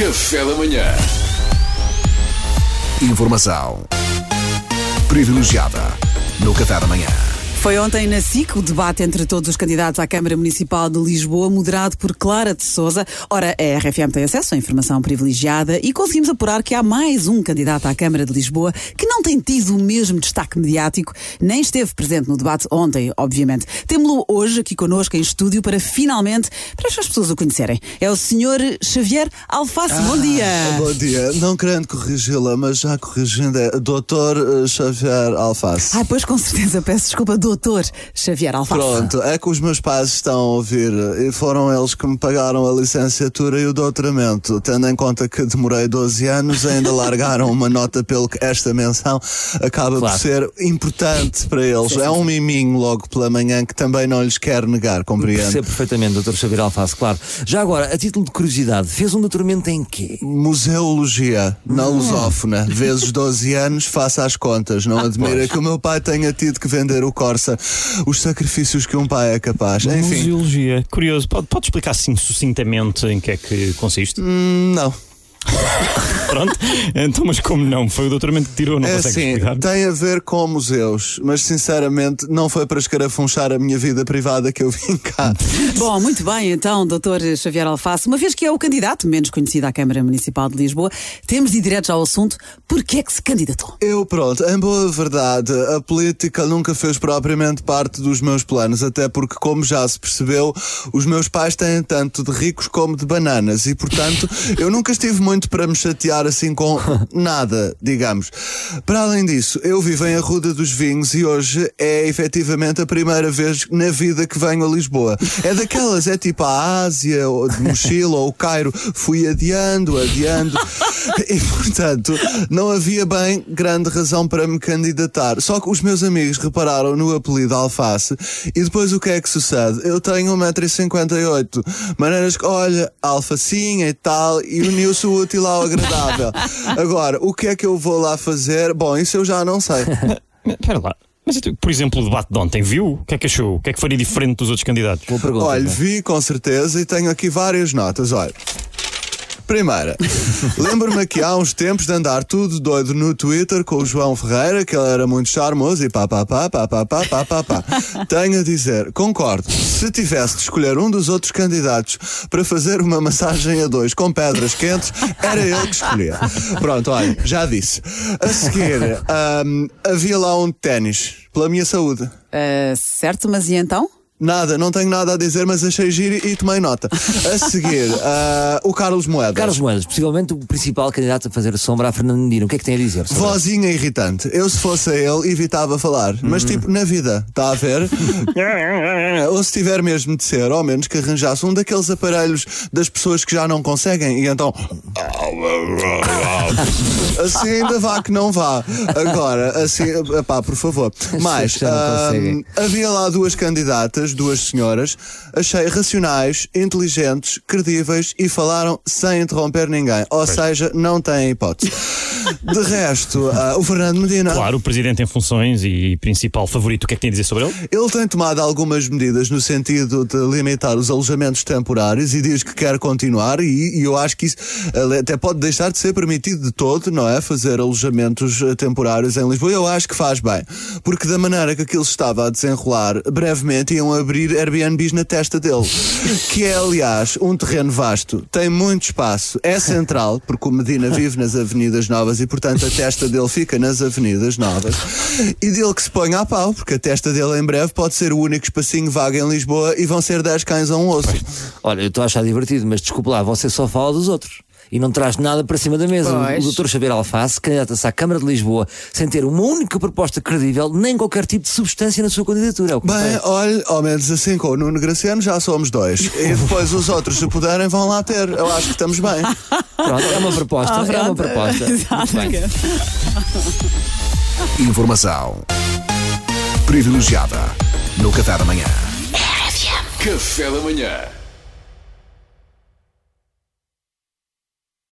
Café da manhã. Informação privilegiada no Café da Manhã. Foi ontem na SIC o debate entre todos os candidatos à Câmara Municipal de Lisboa, moderado por Clara de Souza. Ora, a RFM tem acesso à informação privilegiada e conseguimos apurar que há mais um candidato à Câmara de Lisboa que não tem tido o mesmo destaque mediático, nem esteve presente no debate ontem, obviamente. Temos-lo hoje aqui connosco em estúdio para finalmente, para as pessoas o conhecerem. É o Sr. Xavier Alface. Bom dia. Bom dia. Não querendo corrigi-la, mas já corrigindo é Dr. Xavier Alface. Ah, pois com certeza, peço desculpa, doutor Xavier Alface. Pronto, é que os meus pais estão a ouvir e foram eles que me pagaram a licenciatura e o doutoramento. Tendo em conta que demorei 12 anos, ainda largaram uma nota pelo que esta menção acaba Claro. por ser importante para eles. É um miminho logo pela manhã que também não lhes quer negar, compreende? Percebo perfeitamente, Dr. Xavier Alface, claro. Já agora, a título de curiosidade, fez um doutoramento em quê? Museologia, na lusófona, vezes 12 anos, faça as contas. Não admira pois. que o meu pai tenha tido que vender o Corsa, os sacrifícios que um pai é capaz. Enfim, Museologia. Curioso. Pode, pode explicar assim sucintamente em que é que consiste? hum, não. Pronto. Então, mas como não? Foi o doutoramento que tirou, não É consegue assim, explicar? tem a ver com museus, mas sinceramente não foi para escarafunchar a minha vida privada que eu vim cá. Bom, muito bem, então, doutor Xavier Alface, uma vez que é o candidato menos conhecido à Câmara Municipal de Lisboa, temos de ir direto ao assunto. Porquê é que se candidatou? Eu, pronto, em boa verdade, a política nunca fez propriamente parte dos meus planos, até porque, como já se percebeu, os meus pais têm tanto de ricos como de bananas e, portanto, eu nunca estive muito para me chatear assim com nada, digamos. Para além disso, eu vivo em Arruda dos Vinhos e hoje é efetivamente a primeira vez na vida que venho a Lisboa. É daquelas, é tipo a Ásia, ou de mochila, ou o Cairo, fui adiando, adiando. E, portanto, não havia bem grande razão para me candidatar. Só que os meus amigos repararam no apelido Alface e depois o que é que sucede? Eu tenho 1,58m. Maneiras que, olha, alfacinha e tal, e uniu-se o útil ao agradável. Agora, o que é que eu vou lá fazer? Bom, isso eu já não sei. Espera lá. Mas, então, por exemplo, o debate de ontem, viu? O que é que achou? O que é que faria diferente dos outros candidatos? Boa pergunta. Olha, é? vi com certeza e tenho aqui várias notas. Olha. Primeira, lembro-me que há uns tempos de andar tudo doido no Twitter com o João Ferreira, que ele era muito charmoso e pá pá pá pá pá pá pá pá pá. Tenho a dizer, concordo, se tivesse de escolher um dos outros candidatos para fazer uma massagem a dois com pedras quentes, era ele que escolhia. Pronto, olha, já disse. A seguir, ahm, havia lá um ténis, pela minha saúde. Ah, certo, mas e então? Nada, não tenho nada a dizer, mas achei giro e tomei nota. A seguir, ah, o Carlos Moedas. Carlos Moedas, possivelmente o principal candidato a fazer a sombra a Fernando Medina. O que é que tem a dizer? Vozinha irritante. Eu, se fosse ele, evitava falar. Mas, tipo, na vida, está a ver? Ou se tiver mesmo de ser, ao menos que arranjasse um daqueles aparelhos das pessoas que já não conseguem e então. Assim ainda vá que não vá. Agora, assim, pá, por favor. Mais, não ah, conseguem. havia lá duas candidatas, duas senhoras, achei racionais, inteligentes, credíveis e falaram sem interromper ninguém. Ou seja, não têm hipótese. De resto, ah, o Fernando Medina. Claro, o presidente em funções e principal favorito, o que é que tem a dizer sobre ele? Ele tem tomado algumas medidas no sentido de limitar os alojamentos temporários e diz que quer continuar e, e eu acho que isso até pode deixar de ser permitido de todo, não é? Fazer alojamentos eh, temporários em Lisboa. Eu acho que faz bem. Porque da maneira que aquilo se estava a desenrolar, brevemente iam abrir Airbnbs na testa dele. Que é, aliás, um terreno vasto, tem muito espaço, é central, porque o Medina vive nas avenidas novas e, portanto, a testa dele fica nas avenidas novas. E dele que se ponha a pau, porque a testa dele em breve pode ser o único espacinho vago em Lisboa e vão ser 10 cães a um osso. Olha, eu estou a achar divertido, mas desculpe lá, você só fala dos outros. E não traz nada para cima da mesa. Pois. O Dr. Xavier Alface candidata-se à Câmara de Lisboa sem ter uma única proposta credível, nem qualquer tipo de substância na sua candidatura. É o que me Bem, olha, ao menos assim com o Nuno Graciano já somos dois. E depois os outros, se puderem, vão lá ter. Eu acho que estamos bem. Pronto, é uma proposta. Ah, é uma proposta. Exato. Muito bem. Informação privilegiada no Café da Manhã. Café da manhã.